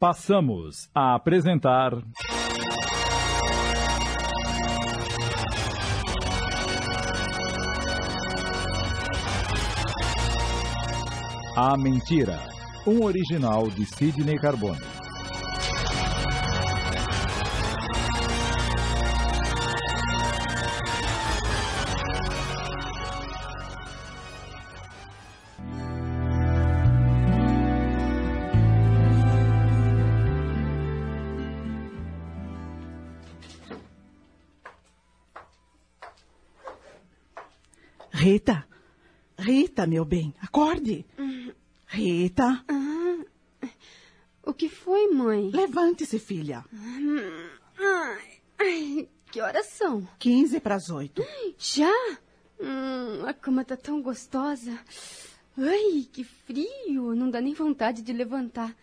Passamos a apresentar. A Mentira, um original de Sidney Carbone. Rita, Rita, meu bem, acorde. Rita, O que foi, mãe? levante-se, filha. Ai, ai, que horas são? 15 para as 8. Já? Hum, a cama tá tão gostosa. Ai, que frio. Não dá nem vontade de levantar.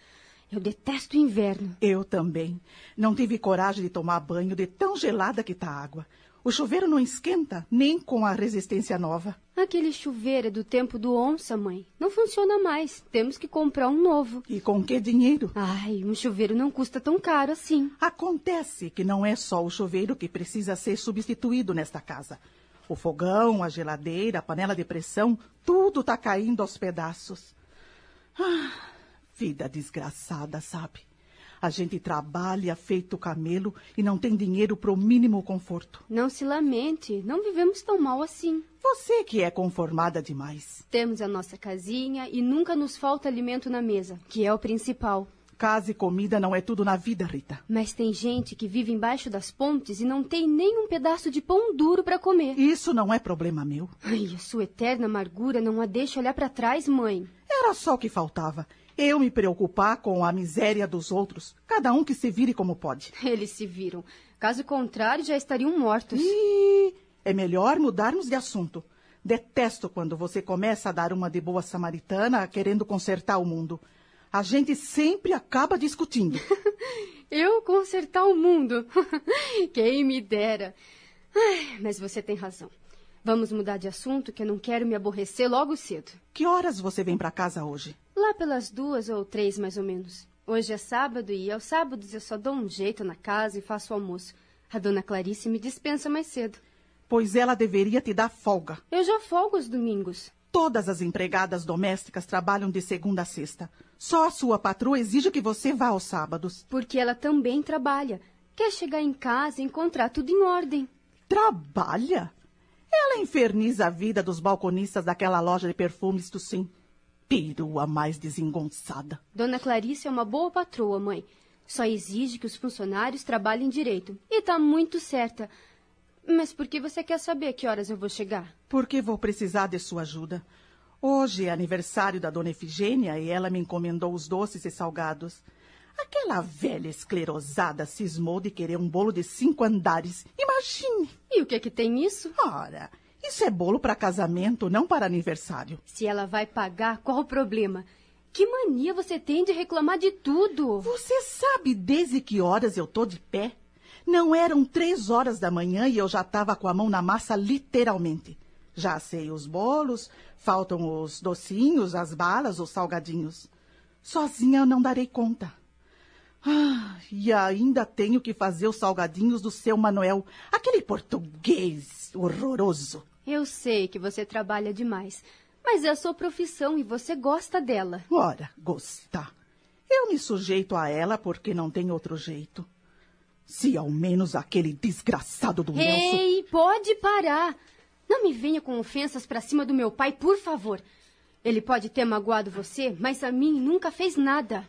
Eu detesto o inverno. Eu também. Não tive coragem de tomar banho de tão gelada que tá a água. O chuveiro não esquenta, nem com a resistência nova. Aquele chuveiro é do tempo do onça, mãe. Não funciona mais. Temos que comprar um novo. E com que dinheiro? Ai, um chuveiro não custa tão caro assim. Acontece que não é só o chuveiro que precisa ser substituído nesta casa. O fogão, a geladeira, a panela de pressão, tudo tá caindo aos pedaços. Ah, vida desgraçada, sabe? A gente trabalha feito camelo e não tem dinheiro pro mínimo conforto. Não se lamente. Não vivemos tão mal assim. Você que é conformada demais. Temos a nossa casinha e nunca nos falta alimento na mesa, que é o principal. Casa e comida não é tudo na vida, Rita. Mas tem gente que vive embaixo das pontes e não tem nem um pedaço de pão duro para comer. Isso não é problema meu. Ai, a sua eterna amargura não a deixa olhar para trás, mãe. Era só o que faltava. Eu me preocupar com a miséria dos outros. Cada um que se vire como pode. Eles se viram. Caso contrário, já estariam mortos. E é melhor mudarmos de assunto. Detesto quando você começa a dar uma de boa samaritana querendo consertar o mundo. A gente sempre acaba discutindo. Eu consertar o mundo. Quem me dera. Ai, mas você tem razão. Vamos mudar de assunto, que eu não quero me aborrecer logo cedo. Que horas você vem para casa hoje? Lá pelas duas ou três, mais ou menos. Hoje é sábado e aos sábados eu só dou um jeito na casa e faço o almoço. A dona Clarice me dispensa mais cedo. Pois ela deveria te dar folga. Eu já folgo os domingos. Todas as empregadas domésticas trabalham de segunda a sexta. Só a sua patroa exige que você vá aos sábados. Porque ela também trabalha. Quer chegar em casa e encontrar tudo em ordem. Trabalha? Ela inferniza a vida dos balconistas daquela loja de perfumes do Sim. Perua mais desengonçada. Dona Clarice é uma boa patroa, mãe. Só exige que os funcionários trabalhem direito. E tá muito certa. Mas por que você quer saber que horas eu vou chegar? Porque vou precisar de sua ajuda. Hoje é aniversário da dona Efigênia e ela me encomendou os doces e salgados. Aquela velha esclerosada cismou de querer um bolo de cinco andares. Imagine! E o que que tem isso? Ora, isso é bolo para casamento, não para aniversário. Se ela vai pagar, qual o problema? Que mania você tem de reclamar de tudo? Você sabe desde que horas eu tô de pé? Não eram três horas da manhã e eu já estava com a mão na massa, literalmente. Já assei os bolos, faltam os docinhos, as balas, os salgadinhos. Sozinha eu não darei conta. Ah, e ainda tenho que fazer os salgadinhos do seu Manuel, aquele português horroroso. Eu sei que você trabalha demais, mas é a sua profissão e você gosta dela. Ora, gostar. Eu me sujeito a ela porque não tem outro jeito. Se ao menos aquele desgraçado do Nelson. Ei, pode parar. Não me venha com ofensas pra cima do meu pai, por favor. Ele pode ter magoado você, mas a mim nunca fez nada.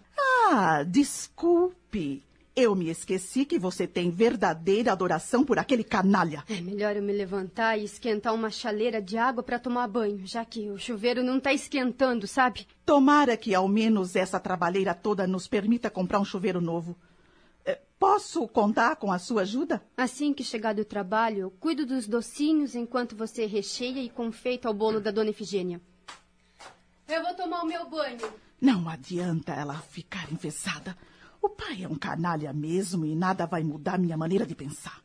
Ah, desculpe. Eu me esqueci que você tem verdadeira adoração por aquele canalha. É melhor eu me levantar e esquentar uma chaleira de água para tomar banho, já que o chuveiro não tá esquentando, sabe? Tomara que ao menos essa trabalheira toda nos permita comprar um chuveiro novo. Eh, Posso contar com a sua ajuda? Assim que chegar do trabalho, eu cuido dos docinhos enquanto você recheia e confeita o bolo da dona Efigênia. Eu vou tomar o meu banho. Não adianta ela ficar enfesada. O pai é um canalha mesmo e nada vai mudar minha maneira de pensar.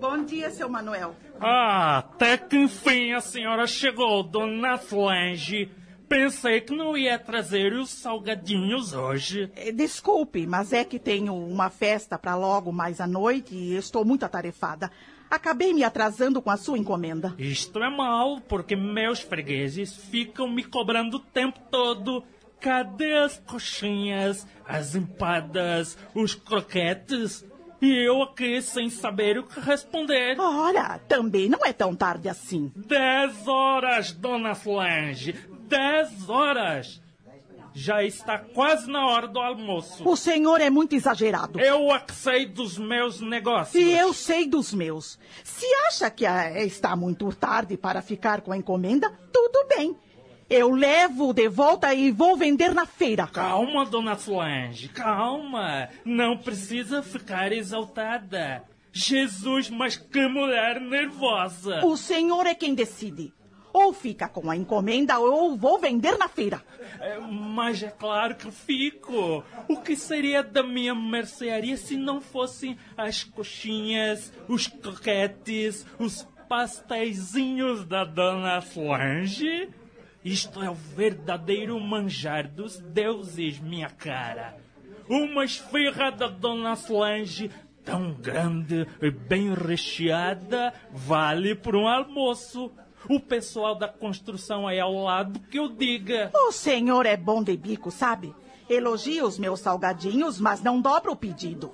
Bom dia, seu Manuel. Ah, até que enfim a senhora chegou, dona Solange. Pensei que não ia trazer os salgadinhos hoje. Eh, Desculpe, mas é que tenho uma festa para logo mais à noite e estou muito atarefada. Acabei me atrasando com a sua encomenda. Isto é mal, porque meus fregueses ficam me cobrando o tempo todo. Cadê as coxinhas, as empadas, os croquetes? E eu aqui sem saber o que responder. Ora, também não é tão tarde assim. Dez horas, dona Solange. Dez horas. Já está quase na hora do almoço. O senhor é muito exagerado. Eu é que sei dos meus negócios. E eu sei dos meus. Se acha que está muito tarde para ficar com a encomenda, tudo bem. Eu levo de volta e vou vender na feira. Calma, dona Solange, calma. Não precisa ficar exaltada. Jesus, mas que mulher nervosa. O senhor é quem decide. Ou fica com a encomenda ou vou vender na feira. É, Mas é claro que fico. O que seria da minha mercearia se não fossem as coxinhas, os croquetes, os pasteizinhos da dona Solange? Isto é o verdadeiro manjar dos deuses, minha cara. Uma esfirra da dona Solange tão grande e bem recheada vale por um almoço. O pessoal da construção aí ao lado que eu diga. O senhor é bom de bico, sabe? Elogia os meus salgadinhos, mas não dobra o pedido.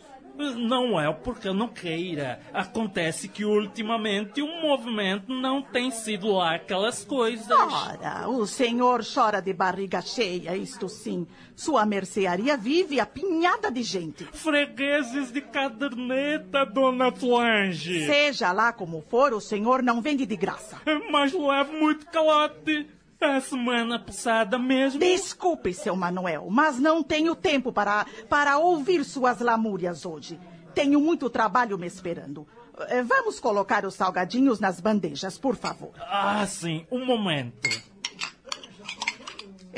Não é porque eu não queira. Acontece que ultimamente o movimento não tem sido lá aquelas coisas. Ora, o senhor chora de barriga cheia, isto sim. Sua mercearia vive apinhada de gente. Fregueses de caderneta, dona Solange. Seja lá como for, o senhor não vende de graça. Mas levo muito calote. A semana passada mesmo. Desculpe, seu Manuel, mas não tenho tempo para, para ouvir suas lamúrias hoje. Tenho muito trabalho me esperando. Eh, Vamos colocar os salgadinhos nas bandejas, por favor. Ah, sim, um momento.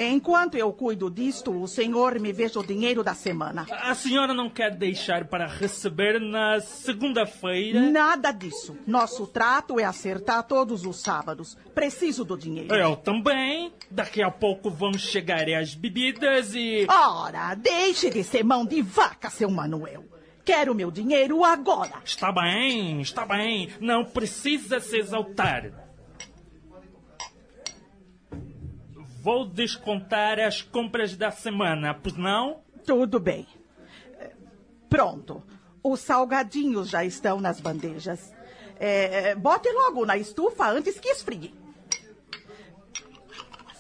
Enquanto eu cuido disto, o senhor me veja o dinheiro da semana. A senhora não quer deixar para receber na segunda-feira? Nada disso. Nosso trato é acertar todos os sábados. Preciso do dinheiro. Eu também. Daqui a pouco vão chegar as bebidas e. Ora, deixe de ser mão de vaca, seu Manuel. Quero meu dinheiro agora. Está bem, está bem. Não precisa se exaltar. Vou descontar as compras da semana, pois não? Tudo bem. Pronto. Os salgadinhos já estão nas bandejas. Eh, bote logo na estufa antes que esfrie.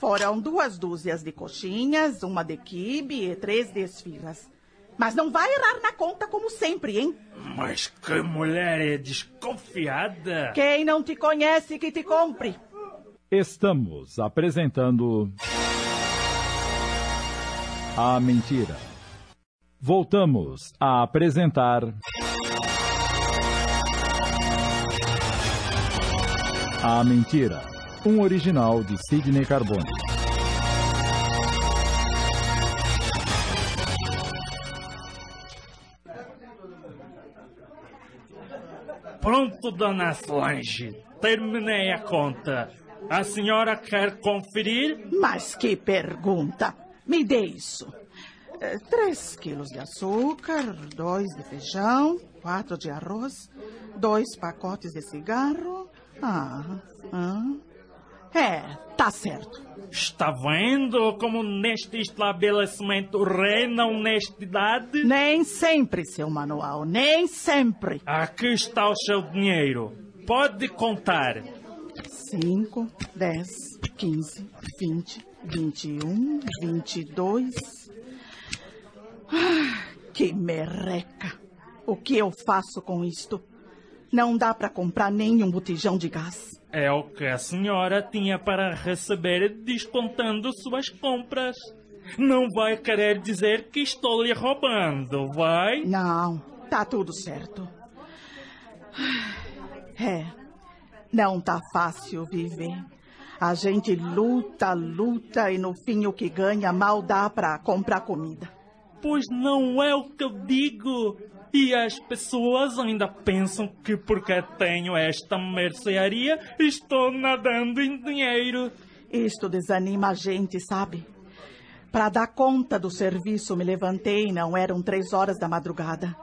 Foram duas dúzias de coxinhas, uma de quibe e três de esfirras. Mas não vai errar na conta como sempre, hein? Mas que mulher é desconfiada. Quem não te conhece que te compre. Estamos apresentando. A Mentira. Voltamos a apresentar. A Mentira. Um original de Sidney Carbone. Pronto, dona Solange. Terminei a conta. A senhora quer conferir? Mas que pergunta! Me dê isso. Eh, Três quilos de açúcar, dois de feijão, quatro de arroz, dois pacotes de cigarro. Ah, ah. É, tá certo. Está vendo como neste estabelecimento reina honestidade? Nem sempre, seu manual, nem sempre. Aqui está o seu dinheiro. Pode contar. Cinco, dez, quinze, vinte, vinte e um, vinte e dois. Ah, que merreca! O que eu faço com isto? Não dá para comprar nem um botijão de gás. É o que a senhora tinha para receber descontando suas compras. Não vai querer dizer que estou lhe roubando, vai? Não, tá tudo certo. É, não tá fácil viver. A gente luta, luta e no fim o que ganha mal dá para comprar comida. Pois não é o que eu digo. E as pessoas ainda pensam que porque tenho esta mercearia estou nadando em dinheiro. Isto desanima a gente, sabe? Para dar conta do serviço, me levantei, não eram três horas da madrugada.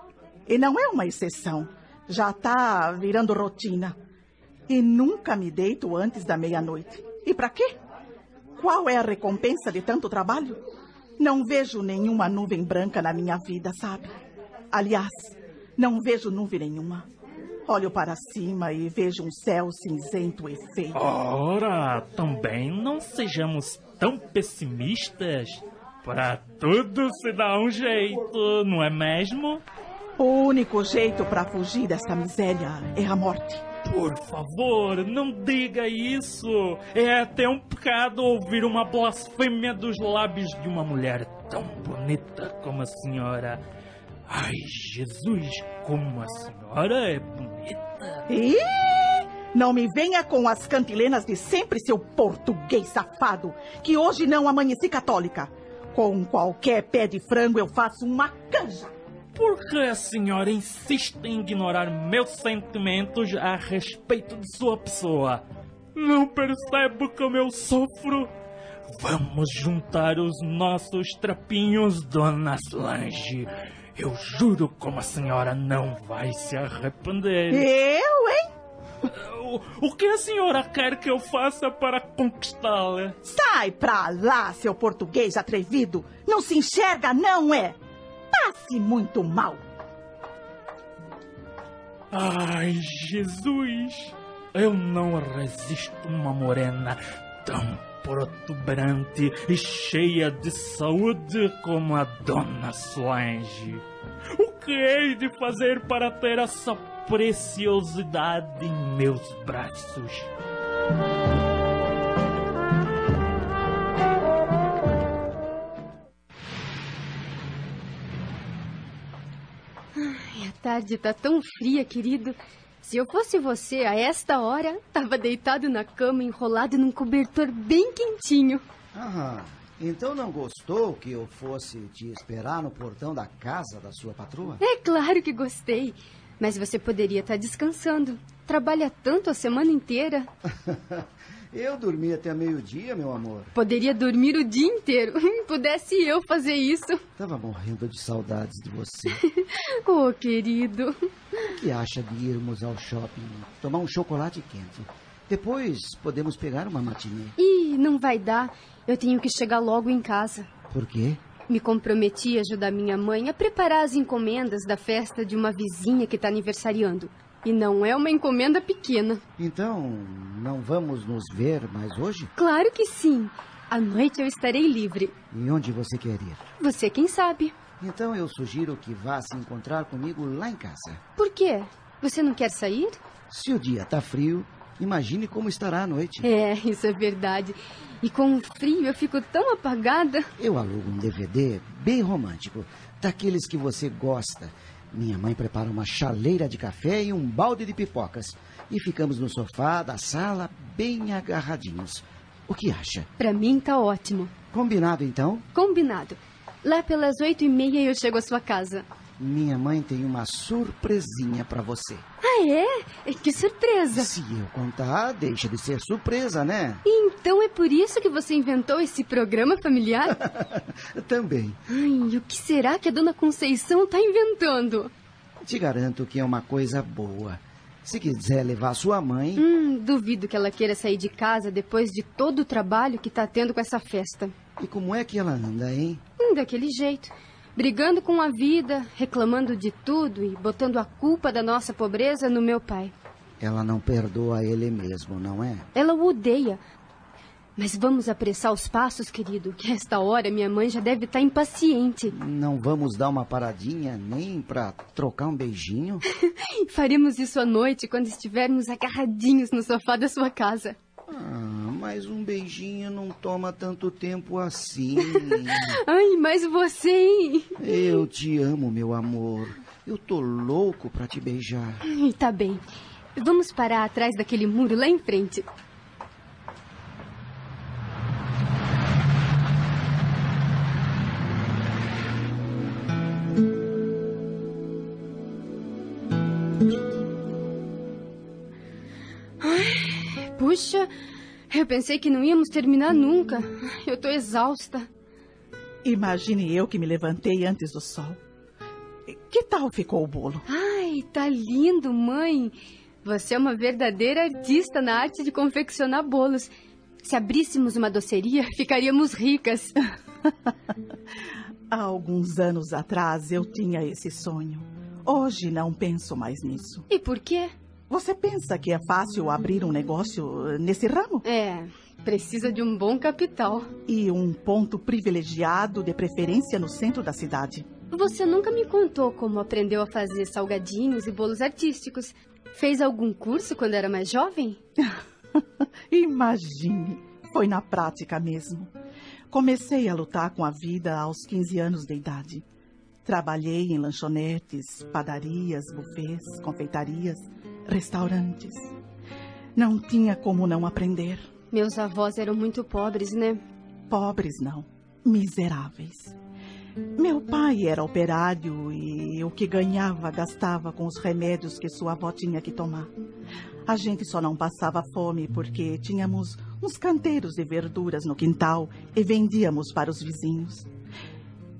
E não é uma exceção. Já tá virando rotina. E nunca me deito antes da meia-noite. E para quê? Qual é a recompensa de tanto trabalho? Não vejo nenhuma nuvem branca na minha vida, sabe? Aliás, não vejo nuvem nenhuma. Olho para cima e vejo um céu cinzento e feio. Ora, também não sejamos tão pessimistas. Para tudo se dá um jeito, não é mesmo? O único jeito para fugir dessa miséria é a morte. Por favor, não diga isso. É até um pecado ouvir uma blasfêmia dos lábios de uma mulher tão bonita como a senhora. Ai, Jesus, como a senhora é bonita. E não me venha com as cantilenas de sempre, seu português safado, que hoje não amanheci católica. Com qualquer pé de frango eu faço uma canja. Por que a senhora insiste em ignorar meus sentimentos a respeito de sua pessoa? Não percebe como eu sofro? Vamos juntar os nossos trapinhos, dona Solange. Eu juro como a senhora não vai se arrepender. Eu, hein? O, o que a senhora quer que eu faça para conquistá-la? Sai pra lá, seu português atrevido. Não se enxerga, não é? Passe muito mal. Ai, Jesus! Eu não resisto uma morena tão protuberante e cheia de saúde como a Dona Solange. O que hei de fazer para ter essa preciosidade em meus braços? Tarde tá tão fria, querido. Se eu fosse você, a esta hora, tava deitado na cama, enrolado num cobertor bem quentinho. Ah, então não gostou que eu fosse te esperar no portão da casa da sua patroa? É claro que gostei. Mas você poderia estar descansando. Trabalha tanto a semana inteira. eu dormi até meio-dia, meu amor. Poderia dormir o dia inteiro. Pudesse eu fazer isso. Tava morrendo de saudades de você. oh, querido. O que acha de irmos ao shopping tomar um chocolate quente? Depois podemos pegar uma matinê. Ih, não vai dar. Eu tenho que chegar logo em casa. Por quê? Me comprometi a ajudar minha mãe a preparar as encomendas da festa de uma vizinha que está aniversariando. E não é uma encomenda pequena. Então, não vamos nos ver mais hoje? Claro que sim. À noite eu estarei livre. E onde você quer ir? Você quem sabe. Então eu sugiro que vá se encontrar comigo lá em casa. Por quê? Você não quer sair? Se o dia está frio, imagine como estará a noite. É, isso é verdade. E com o frio eu fico tão apagada. Eu alugo um DVD bem romântico, daqueles que você gosta. Minha mãe prepara uma chaleira de café e um balde de pipocas. E ficamos no sofá da sala, bem agarradinhos. O que acha? Para mim tá ótimo. Combinado então? Combinado. Lá pelas oito e meia eu chego à sua casa. Minha mãe tem uma surpresinha para você. Ah, é? Que surpresa! Se eu contar, deixa de ser surpresa, né? Então é por isso que você inventou esse programa familiar? Também. Ai, o que será que a dona Conceição tá inventando? Te garanto que é uma coisa boa. Se quiser levar sua mãe. Hum, duvido que ela queira sair de casa depois de todo o trabalho que tá tendo com essa festa. E como é que ela anda, hein? Hum, daquele jeito. Brigando com a vida, reclamando de tudo e botando a culpa da nossa pobreza no meu pai. Ela não perdoa ele mesmo, não é? Ela o odeia. Mas vamos apressar os passos, querido, que esta hora minha mãe já deve estar impaciente. Não vamos dar uma paradinha nem para trocar um beijinho? Faremos isso à noite quando estivermos agarradinhos no sofá da sua casa. Ah, mas um beijinho não toma tanto tempo assim. Ai, mas você, hein? Eu te amo, meu amor. Eu tô louco pra te beijar. Ai, tá bem. Vamos parar atrás daquele muro lá em frente. Eu pensei que não íamos terminar nunca. Eu tô exausta. Imagine eu que me levantei antes do sol. Que tal ficou o bolo? Ai, tá lindo, mãe. Você é uma verdadeira artista na arte de confeccionar bolos. Se abríssemos uma doceria, ficaríamos ricas. Há alguns anos atrás eu tinha esse sonho. Hoje não penso mais nisso. E por quê? Você pensa que é fácil abrir um negócio eh, nesse ramo? É, precisa de um bom capital. E um ponto privilegiado, de preferência no centro da cidade. Você nunca me contou como aprendeu a fazer salgadinhos e bolos artísticos. Fez algum curso quando era mais jovem? Imagine, foi na prática mesmo. Comecei a lutar com a vida aos 15 anos de idade. Trabalhei em lanchonetes, padarias, bufês, confeitarias, restaurantes. Não tinha como não aprender. Meus avós eram muito pobres, né? Pobres não, miseráveis. Meu pai era operário e o que ganhava gastava com os remédios que sua avó tinha que tomar. A gente só não passava fome porque tínhamos uns canteiros de verduras no quintal e vendíamos para os vizinhos.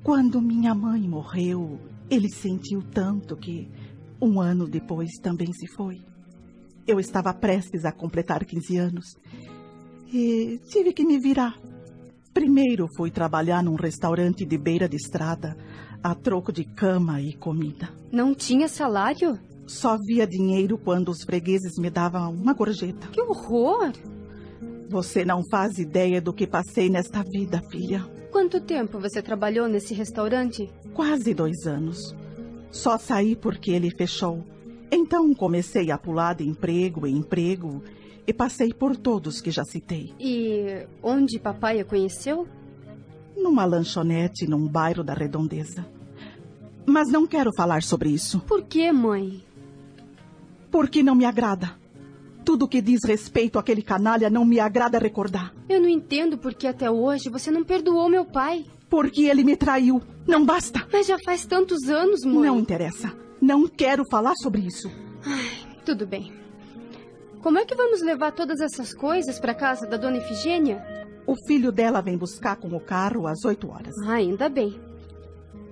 Quando minha mãe morreu, ele sentiu tanto que um ano depois também se foi. Eu estava prestes a completar 15 anos e tive que me virar. Primeiro fui trabalhar num restaurante de beira de estrada, a troco de cama e comida. Não tinha salário? Só via dinheiro quando os fregueses me davam uma gorjeta. Que horror! Você não faz ideia do que passei nesta vida, filha. Quanto tempo você trabalhou nesse restaurante? Quase dois anos. Só saí porque ele fechou. Então comecei a pular de emprego em emprego e passei por todos que já citei. E onde papai a conheceu? Numa lanchonete num bairro da Redondeza. Mas não quero falar sobre isso. Por que, mãe? Porque não me agrada. Tudo que diz respeito àquele canalha não me agrada recordar. Eu não entendo por que até hoje você não perdoou meu pai. Porque ele me traiu. Não basta. Mas já faz tantos anos, mãe. Não interessa. Não quero falar sobre isso. Ai, tudo bem. Como é que vamos levar todas essas coisas para casa da dona Efigênia? O filho dela vem buscar com o carro às oito horas. Ah, ainda bem.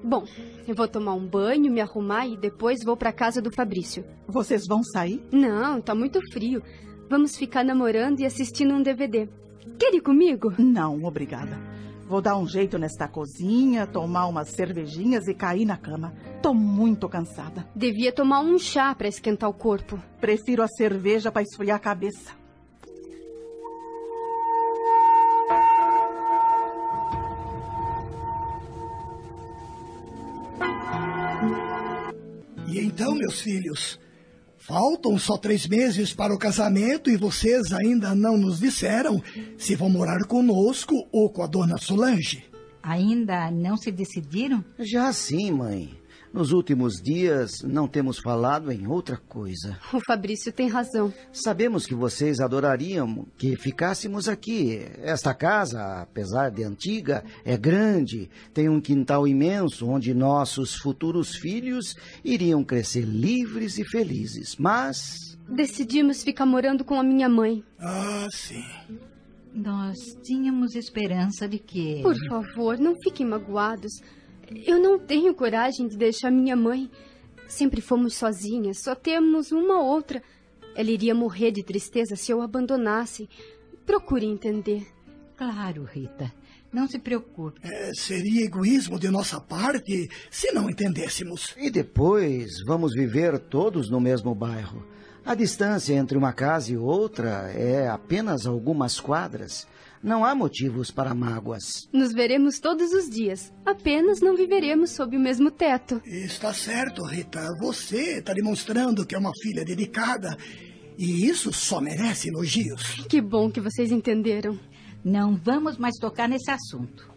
Bom, eu vou tomar um banho, me arrumar e depois vou para casa do Fabrício. Vocês vão sair? Não, tá muito frio. Vamos ficar namorando e assistindo um DVD. Quer ir comigo? Não, obrigada. Vou dar um jeito nesta cozinha, tomar umas cervejinhas e cair na cama. Tô muito cansada. Devia tomar um chá para esquentar o corpo. Prefiro a cerveja para esfriar a cabeça. Meus filhos, faltam só três meses para o casamento e vocês ainda não nos disseram se vão morar conosco ou com a dona Solange. Ainda não se decidiram? Já sim, mãe. Nos últimos dias não temos falado em outra coisa. O Fabrício tem razão. Sabemos que vocês adorariam que ficássemos aqui. Esta casa, apesar de antiga, é grande, tem um quintal imenso onde nossos futuros filhos iriam crescer livres e felizes. Mas. Decidimos ficar morando com a minha mãe. Ah, sim. Nós tínhamos esperança de que. Por favor, não fiquem magoados. Eu não tenho coragem de deixar minha mãe. Sempre fomos sozinhas, só temos uma outra. Ela iria morrer de tristeza se eu a abandonasse. Procure entender. Claro, Rita. Não se preocupe. É, seria egoísmo de nossa parte se não entendêssemos. E depois vamos viver todos no mesmo bairro. A distância entre uma casa e outra é apenas algumas quadras. Não há motivos para mágoas. Nos veremos todos os dias. Apenas não viveremos sob o mesmo teto. Está certo, Rita. Você está demonstrando que é uma filha dedicada. E isso só merece elogios. Que bom que vocês entenderam. Não vamos mais tocar nesse assunto.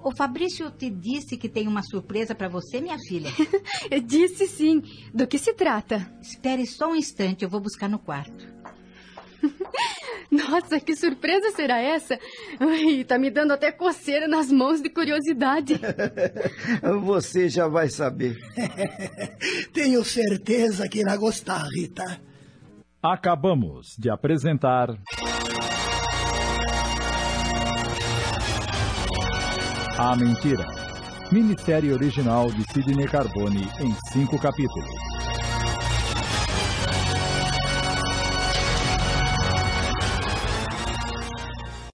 O Fabrício te disse que tem uma surpresa para você, minha filha. Eu disse sim. Do que se trata? Espere só um instante, eu vou buscar no quarto. Nossa, que surpresa será essa? Ai, tá me dando até coceira nas mãos de curiosidade. Você já vai saber. Tenho certeza que irá gostar, Rita. Acabamos de apresentar. A Mentira. Minissérie original de Sidney Carbone em cinco capítulos.